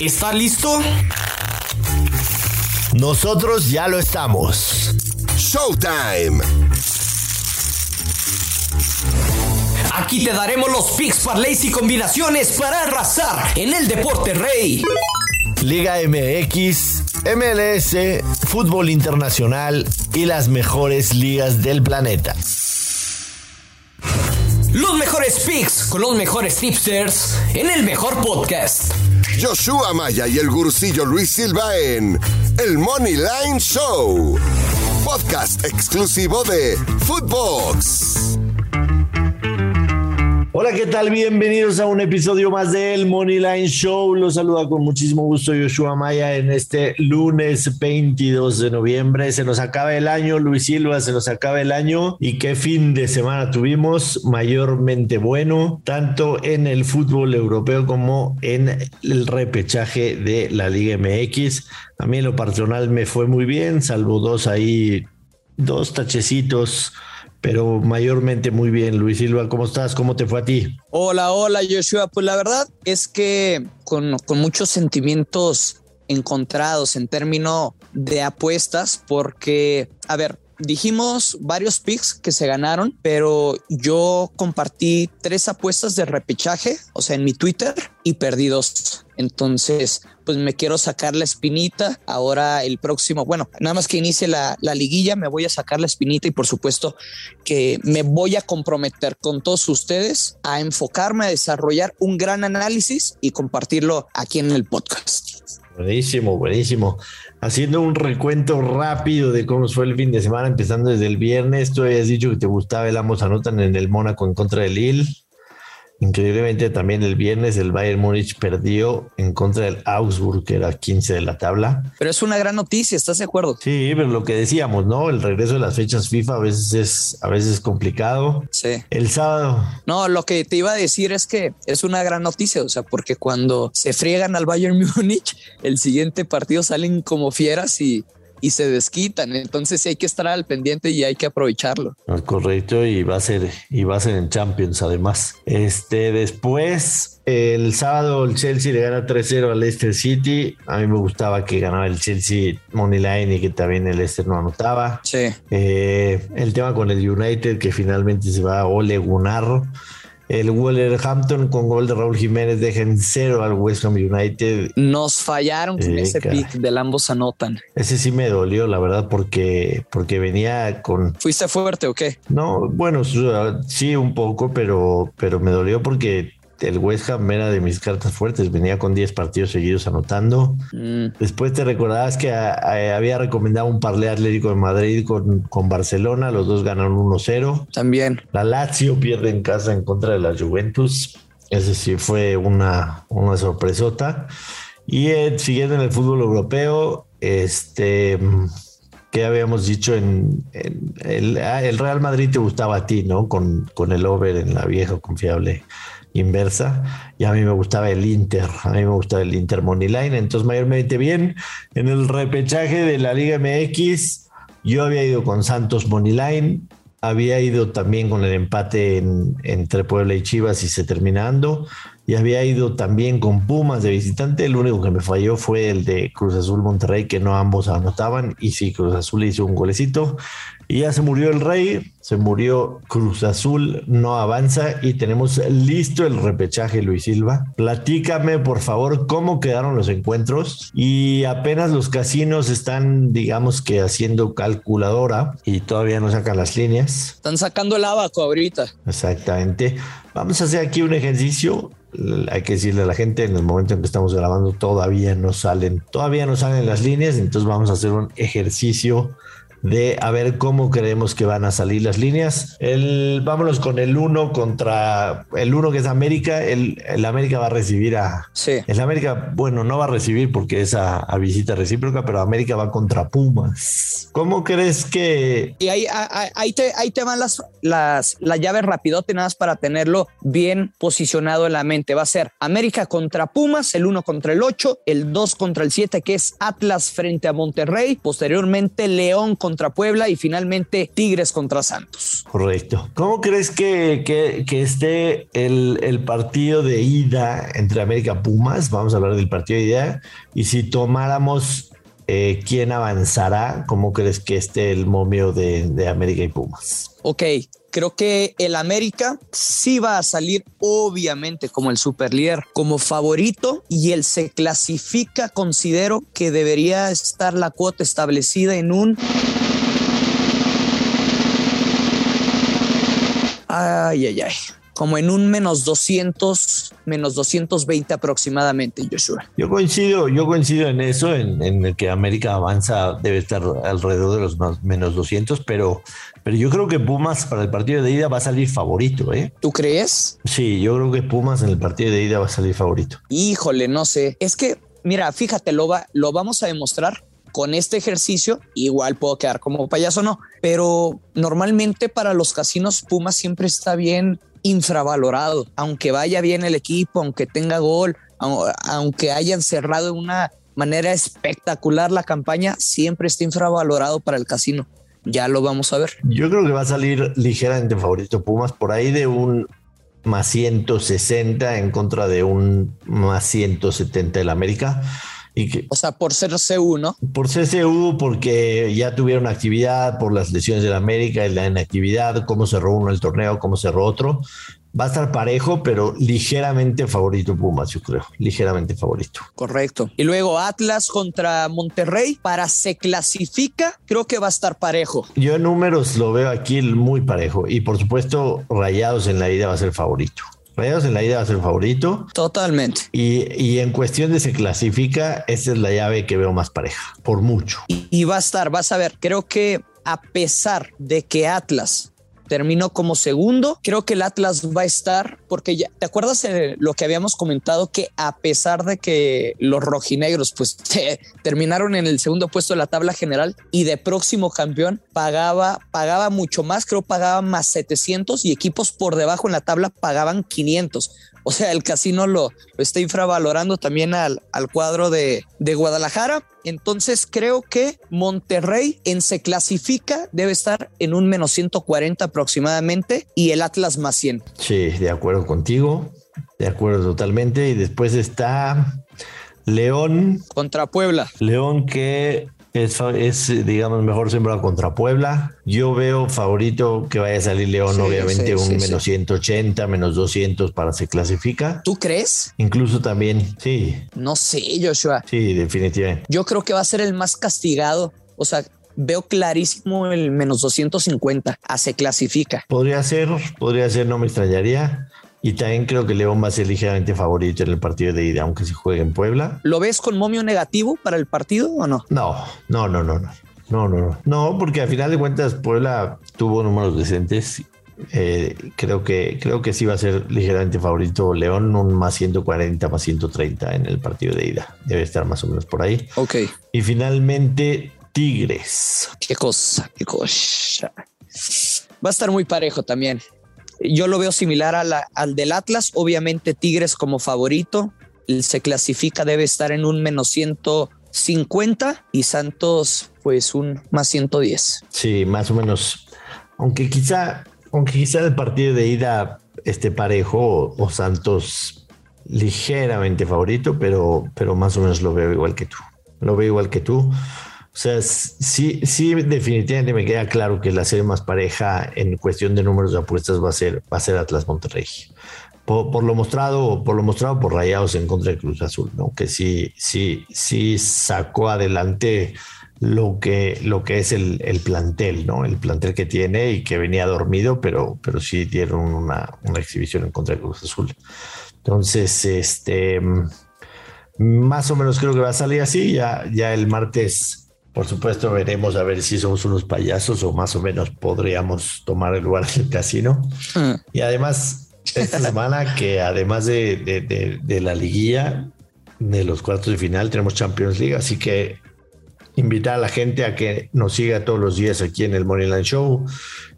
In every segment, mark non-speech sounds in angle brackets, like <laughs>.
¿Está listo? Nosotros ya lo estamos. Showtime. Aquí te daremos los picks, parlays y combinaciones para arrasar en el deporte rey. Liga MX, MLS, fútbol internacional y las mejores ligas del planeta. Picks con los mejores tipsters en el mejor podcast. Joshua Maya y el gurucillo Luis Silva en El Money Line Show. Podcast exclusivo de Footbox. Hola, ¿qué tal? Bienvenidos a un episodio más del Money Line Show. Los saluda con muchísimo gusto Joshua Maya en este lunes 22 de noviembre. Se nos acaba el año, Luis Silva, se nos acaba el año. Y qué fin de semana tuvimos, mayormente bueno, tanto en el fútbol europeo como en el repechaje de la Liga MX. A mí en lo personal me fue muy bien, salvo dos ahí, dos tachecitos pero mayormente muy bien. Luis Silva, ¿cómo estás? ¿Cómo te fue a ti? Hola, hola, Joshua. Pues la verdad es que con, con muchos sentimientos encontrados en términos de apuestas, porque, a ver, dijimos varios picks que se ganaron, pero yo compartí tres apuestas de repechaje, o sea, en mi Twitter y perdí dos. Entonces, pues me quiero sacar la espinita. Ahora el próximo, bueno, nada más que inicie la, la, liguilla, me voy a sacar la espinita y por supuesto que me voy a comprometer con todos ustedes a enfocarme, a desarrollar un gran análisis y compartirlo aquí en el podcast. Buenísimo, buenísimo. Haciendo un recuento rápido de cómo fue el fin de semana, empezando desde el viernes. Tú habías dicho que te gustaba el ambos anotan en el Mónaco en contra del Lille. Increíblemente también el viernes el Bayern Múnich perdió en contra del Augsburg, que era 15 de la tabla. Pero es una gran noticia, ¿estás de acuerdo? Sí, pero lo que decíamos, ¿no? El regreso de las fechas FIFA a veces es, a veces es complicado. Sí. El sábado. No, lo que te iba a decir es que es una gran noticia, o sea, porque cuando se friegan al Bayern <laughs> Múnich, el siguiente partido salen como fieras y y se desquitan. Entonces sí hay que estar al pendiente y hay que aprovecharlo. Correcto, y va a ser, y va a ser en Champions además. Este después, el sábado el Chelsea le gana 3-0 al Leicester City. A mí me gustaba que ganaba el Chelsea Money Line y que también el Leicester no anotaba. Sí. Eh, el tema con el United que finalmente se va a Ole Gunnar. El Wolverhampton con gol de Raúl Jiménez deja en cero al West Ham United. Nos fallaron con ese caray. pick del ambos anotan. Ese sí me dolió, la verdad, porque, porque venía con. ¿Fuiste fuerte o qué? No, bueno, sí, un poco, pero, pero me dolió porque el West Ham era de mis cartas fuertes. Venía con 10 partidos seguidos anotando. Mm, Después te recordabas que a- a- había recomendado un parlé Atlético de Madrid con, con Barcelona. Los dos ganaron 1-0. también. La Lazio pierde en casa en contra de la Juventus. Ese sí fue una, una sorpresota. Y eh, siguiendo en el fútbol europeo, este, que habíamos dicho en, en el, ah, el Real Madrid te gustaba a ti, ¿no? Con, con el over en la vieja confiable inversa. Y a mí me gustaba el Inter, a mí me gustaba el Inter Money Line. Entonces, mayormente bien. En el repechaje de la Liga MX, yo había ido con Santos Money Line, había ido también con el empate en- entre Puebla y Chivas y se terminando. Y había ido también con Pumas de visitante. El único que me falló fue el de Cruz Azul Monterrey, que no ambos anotaban. Y sí, Cruz Azul hizo un golecito. Y ya se murió el Rey, se murió Cruz Azul, no avanza. Y tenemos listo el repechaje, Luis Silva. Platícame, por favor, cómo quedaron los encuentros. Y apenas los casinos están, digamos que haciendo calculadora y todavía no sacan las líneas. Están sacando el abaco ahorita. Exactamente. Vamos a hacer aquí un ejercicio. Hay que decirle a la gente, en el momento en que estamos grabando todavía no salen, todavía no salen las líneas, entonces vamos a hacer un ejercicio de a ver cómo creemos que van a salir las líneas. El, vámonos con el 1 contra el 1 que es América. El, el América va a recibir a, Sí. el América, bueno, no va a recibir porque es a, a visita recíproca, pero América va contra Pumas. ¿Cómo crees que Y ahí, ahí, ahí te, ahí te van las, las, las llaves rapidote, nada más para tenerlo bien posicionado en la mente. Va a ser América contra Pumas, el 1 contra el 8, el 2 contra el 7, que es Atlas frente a Monterrey, posteriormente León contra contra Puebla y finalmente Tigres contra Santos. Correcto. ¿Cómo crees que, que, esté el, el, partido de ida entre América Pumas? Vamos a hablar del partido de ida. Y si tomáramos eh, quién avanzará, ¿cómo crees que esté el momio de, de América y Pumas? Ok, creo que el América sí va a salir obviamente como el superlíder, como favorito y él se clasifica, considero que debería estar la cuota establecida en un... Ay, ay, ay como en un menos 200, menos 220 aproximadamente, Joshua. Yo coincido, yo coincido en eso, en, el que América avanza, debe estar alrededor de los menos 200, pero, pero yo creo que Pumas para el partido de ida va a salir favorito, ¿eh? ¿Tú crees? Sí, yo creo que Pumas en el partido de ida va a salir favorito. Híjole, no sé. Es que, mira, fíjate, lo, va, lo vamos a demostrar con este ejercicio, igual puedo quedar como payaso, no, pero normalmente para los casinos Pumas siempre está bien infravalorado, aunque vaya bien el equipo, aunque tenga gol, aunque hayan cerrado de una manera espectacular la campaña, siempre está infravalorado para el casino. Ya lo vamos a ver. Yo creo que va a salir ligeramente favorito Pumas por ahí de un más 160 en contra de un más 170 del América o sea, por ser CU, ¿no? Por ser CU, porque ya tuvieron actividad, por las lesiones de la América y la inactividad, cómo cerró uno el torneo, cómo cerró otro. Va a estar parejo, pero ligeramente favorito Pumas, yo creo. Ligeramente favorito. Correcto. Y luego Atlas contra Monterrey. Para se clasifica, creo que va a estar parejo. Yo en números lo veo aquí muy parejo. Y por supuesto, Rayados en la ida va a ser favorito. Rayados en la ida va a ser favorito. Totalmente. Y, en cuestión de se clasifica, esa es la llave que veo más pareja, por mucho. y va a estar, vas a ver, creo que a pesar de que Atlas terminó como segundo. Creo que el Atlas va a estar, porque ya, ¿te acuerdas de lo que habíamos comentado? Que a pesar de que los rojinegros pues <laughs> terminaron en el segundo puesto de la tabla general y de próximo campeón pagaba, pagaba mucho más, creo pagaba más 700 y equipos por debajo en la tabla pagaban 500. O sea, el casino lo, está infravalorando también al, al cuadro de, de, Guadalajara. Entonces creo que Monterrey en se clasifica debe estar en un menos 140 aproximadamente y el Atlas más 100. Sí, de acuerdo contigo. De acuerdo totalmente. Y después está León. Contra Puebla. León que es, digamos, mejor sembrado contra Puebla. Yo veo favorito que vaya a salir León, obviamente, un menos 180, menos 200 para se clasifica. ¿Tú crees? Incluso también, sí. No sé, Joshua. Sí, definitivamente. Yo creo que va a ser el más castigado. O sea, veo clarísimo el menos 250. A se clasifica. Podría ser, podría ser, no me extrañaría. Y también creo que León va a ser ligeramente favorito en el partido de ida, aunque se juegue en Puebla. ¿Lo ves con momio negativo para el partido o no? No, no, no, no, no. No, no, no. No, porque al final de cuentas Puebla tuvo números decentes. Eh, creo que creo que sí va a ser ligeramente favorito León, un más 140, más 130 en el partido de ida. Debe estar más o menos por ahí. Ok. Y finalmente Tigres. Qué cosa, qué cosa. Va a estar muy parejo también. Yo lo veo similar al del Atlas, obviamente Tigres como favorito, se clasifica, debe estar en un menos 150 y Santos pues un más 110. Sí, más o menos. Aunque quizá, aunque quizá el partido de ida esté parejo o, Santos ligeramente favorito, pero, pero más o menos lo veo igual que tú. Lo veo igual que tú. O sea, sí, sí, definitivamente me queda claro que la serie más pareja en cuestión de números de apuestas va a ser, va a ser Atlas Monterrey. Por, lo mostrado, por lo mostrado por Rayados en contra de Cruz Azul, ¿no? Que sí, sí, sí sacó adelante lo que, lo que es el, plantel, ¿no? El plantel que tiene y que venía dormido, pero, pero sí dieron una, una exhibición en contra de Cruz Azul. Entonces, este más o menos creo que va a salir así. Ya, ya el martes por supuesto, veremos a ver si somos unos payasos o más o menos podríamos tomar el lugar <laughs> del casino. Mm. Y además, esta semana que además de, la liguilla, de los cuartos de final, tenemos Champions League, así que invitar a la gente a que nos siga todos los días aquí en el Moneyline Show,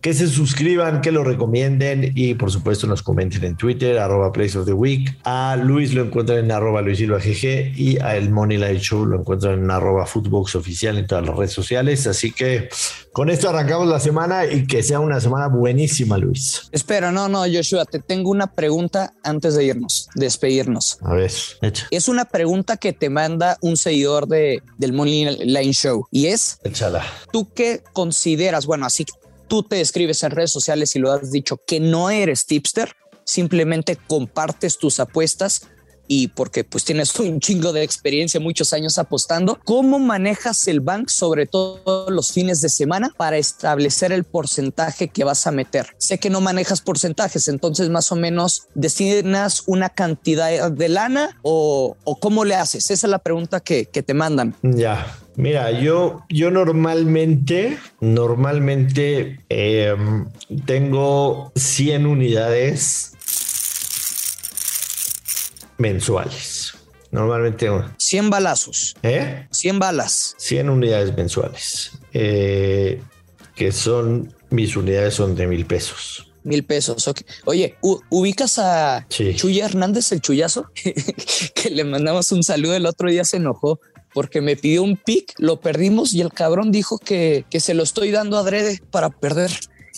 que se suscriban, que lo recomienden y por supuesto nos comenten en Twitter, arroba Place of the Week. A Luis lo encuentran en arroba Luis Silva GG y a el Moneyline Show lo encuentran en arroba Footbox Oficial en todas las redes sociales. Así que con esto arrancamos la semana y que sea una semana buenísima, Luis. Espera, no, no, Joshua, te tengo una pregunta antes de irnos, despedirnos. A ver, echa. Es una pregunta que te manda un seguidor de, del Moneyline Show y es, Échala. ¿tú qué consideras? Bueno, así que tú te escribes en redes sociales y lo has dicho que no eres tipster, simplemente compartes tus apuestas y porque pues tienes <laughs> un chingo de experiencia, muchos años apostando, ¿cómo manejas el bank, sobre todo los fines de semana, para establecer el porcentaje que vas a meter? Sé que no manejas porcentajes, entonces más o menos destinas una cantidad de lana o, o cómo le haces? Esa es la pregunta que, que te mandan. Ya. Mira, yo, yo normalmente, normalmente eh, tengo 100 unidades mensuales. Normalmente, 100 balazos, ¿eh? 100 balas. 100 unidades mensuales, eh, que son, mis unidades son de mil pesos. Mil pesos. Oye, ubicas a Sí. Chuya Hernández, el chullazo, <laughs> que le mandamos un saludo. El otro día se enojó porque me pidió un pick, lo perdimos y el cabrón dijo que, que se lo estoy dando adrede para perder.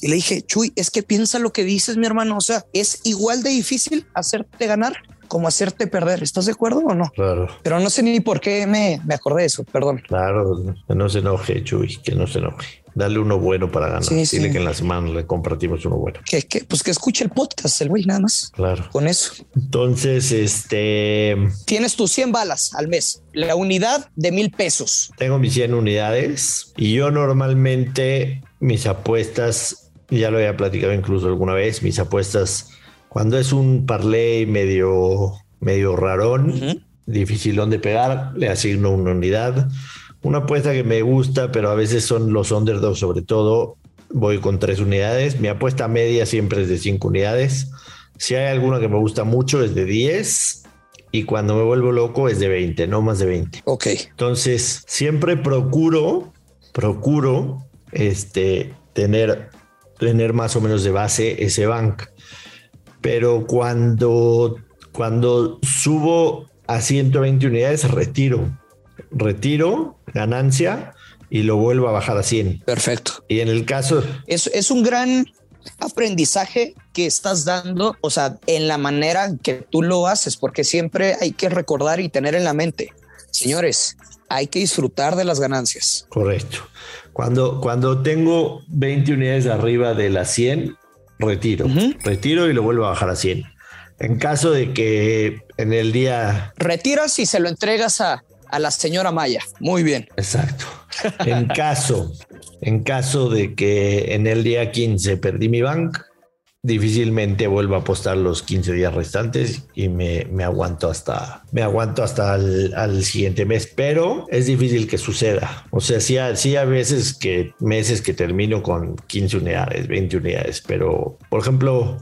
Y le dije, Chuy, es que piensa lo que dices, mi hermano. O sea, es igual de difícil hacerte ganar como hacerte perder. ¿Estás de acuerdo o no? Claro, Pero no sé ni por qué me, me acordé de eso. Perdón. claro, que no se enoje, Chuy, que no se enoje. Dale uno bueno para ganar. Sí, sí. Dile que en la semana le compartimos uno bueno. Que, que, pues que escuche el podcast, el güey, nada más. Claro. Con eso. Entonces, este, Tienes tus 100 balas al mes, la unidad de mil pesos. tengo mis 100 unidades y yo normalmente mis apuestas, ya lo había platicado incluso alguna vez, mis apuestas, cuando es un parlay medio, medio rarón, Ujú. dificilón de pegar, le asigno una unidad. Una apuesta que me gusta, pero a veces son los underdogs sobre todo, voy con tres unidades. Mi apuesta media siempre es de cinco unidades. Si hay alguna que me gusta mucho es de 10 y cuando me vuelvo loco es de 20, no más de 20. Ok. Entonces, siempre procuro, procuro este, tener, tener más o menos de base ese bank. Pero cuando, cuando subo a 120 unidades, retiro. Retiro ganancia y lo vuelvo a bajar a 100. Perfecto. Y en el caso, Es, es un gran aprendizaje que estás dando, o sea, en la manera que tú lo haces, porque siempre hay que recordar y tener en la mente, señores, hay que disfrutar de las ganancias. correcto. Cuando, cuando tengo 20 unidades arriba de las 100, retiro. Retiro y lo vuelvo a bajar a 100. En caso de que en el día Retiras y se lo entregas a, a la señora Maya. Muy bien. Exacto. En <laughs> caso, en caso de que en el día 15 perdí mi bank, difícilmente vuelvo a apostar los 15 días restantes y me, me aguanto hasta me aguanto hasta el al siguiente mes, pero es difícil que suceda. O sea, sí, sí hay veces que meses que termino con 15 unidades, 20 unidades, pero por ejemplo,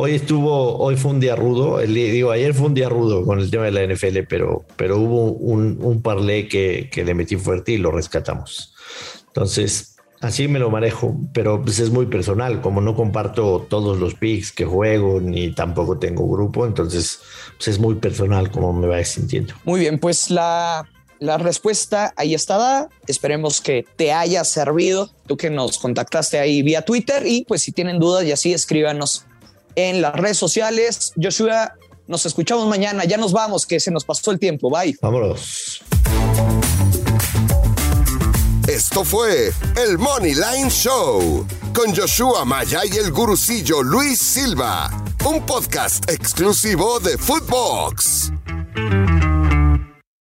Hoy estuvo, hoy fue un día rudo, el- digo, ayer fue un día rudo con el tema de la NFL, pero, pero hubo un, un parlay que, que le metí fuerte y lo rescatamos. Entonces, así me lo manejo, pero pues es muy personal, como no comparto todos los picks que juego, ni tampoco tengo grupo, entonces pues es muy personal como me vaya sintiendo. Muy bien, pues la, la respuesta ahí está dada. Esperemos que te haya servido. Tú que nos contactaste ahí vía Twitter y pues si tienen dudas y así escríbanos en las redes sociales. Joshua, nos escuchamos mañana. Ya nos vamos, que se nos pasó el tiempo. Bye. Vámonos. Esto fue el Money Line Show con Joshua Maya y el gurucillo Luis Silva, un podcast exclusivo de Footbox.